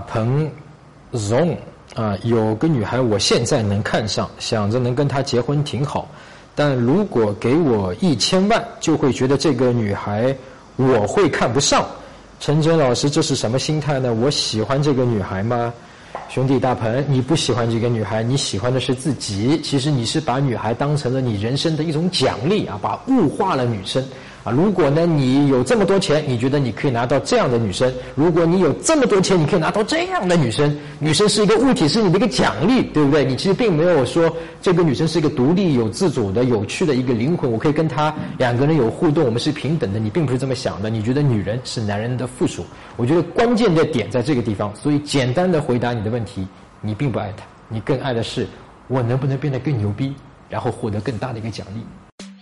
鹏荣啊，有个女孩我现在能看上，想着能跟她结婚挺好，但如果给我一千万，就会觉得这个女孩我会看不上。陈真老师，这是什么心态呢？我喜欢这个女孩吗？兄弟大鹏，你不喜欢这个女孩，你喜欢的是自己。其实你是把女孩当成了你人生的一种奖励啊，把物化了女生啊。如果呢你有这么多钱，你觉得你可以拿到这样的女生；如果你有这么多钱，你可以拿到这样的女生。女生是一个物体，是你的一个奖励，对不对？你其实并没有说这个女生是一个独立、有自主的、有趣的一个灵魂，我可以跟她两个人有互动，我们是平等的。你并不是这么想的，你觉得女人是男人的附属。我觉得关键的点在这个地方，所以简单的回答你的问题。你并不爱她，你更爱的是我能不能变得更牛逼，然后获得更大的一个奖励。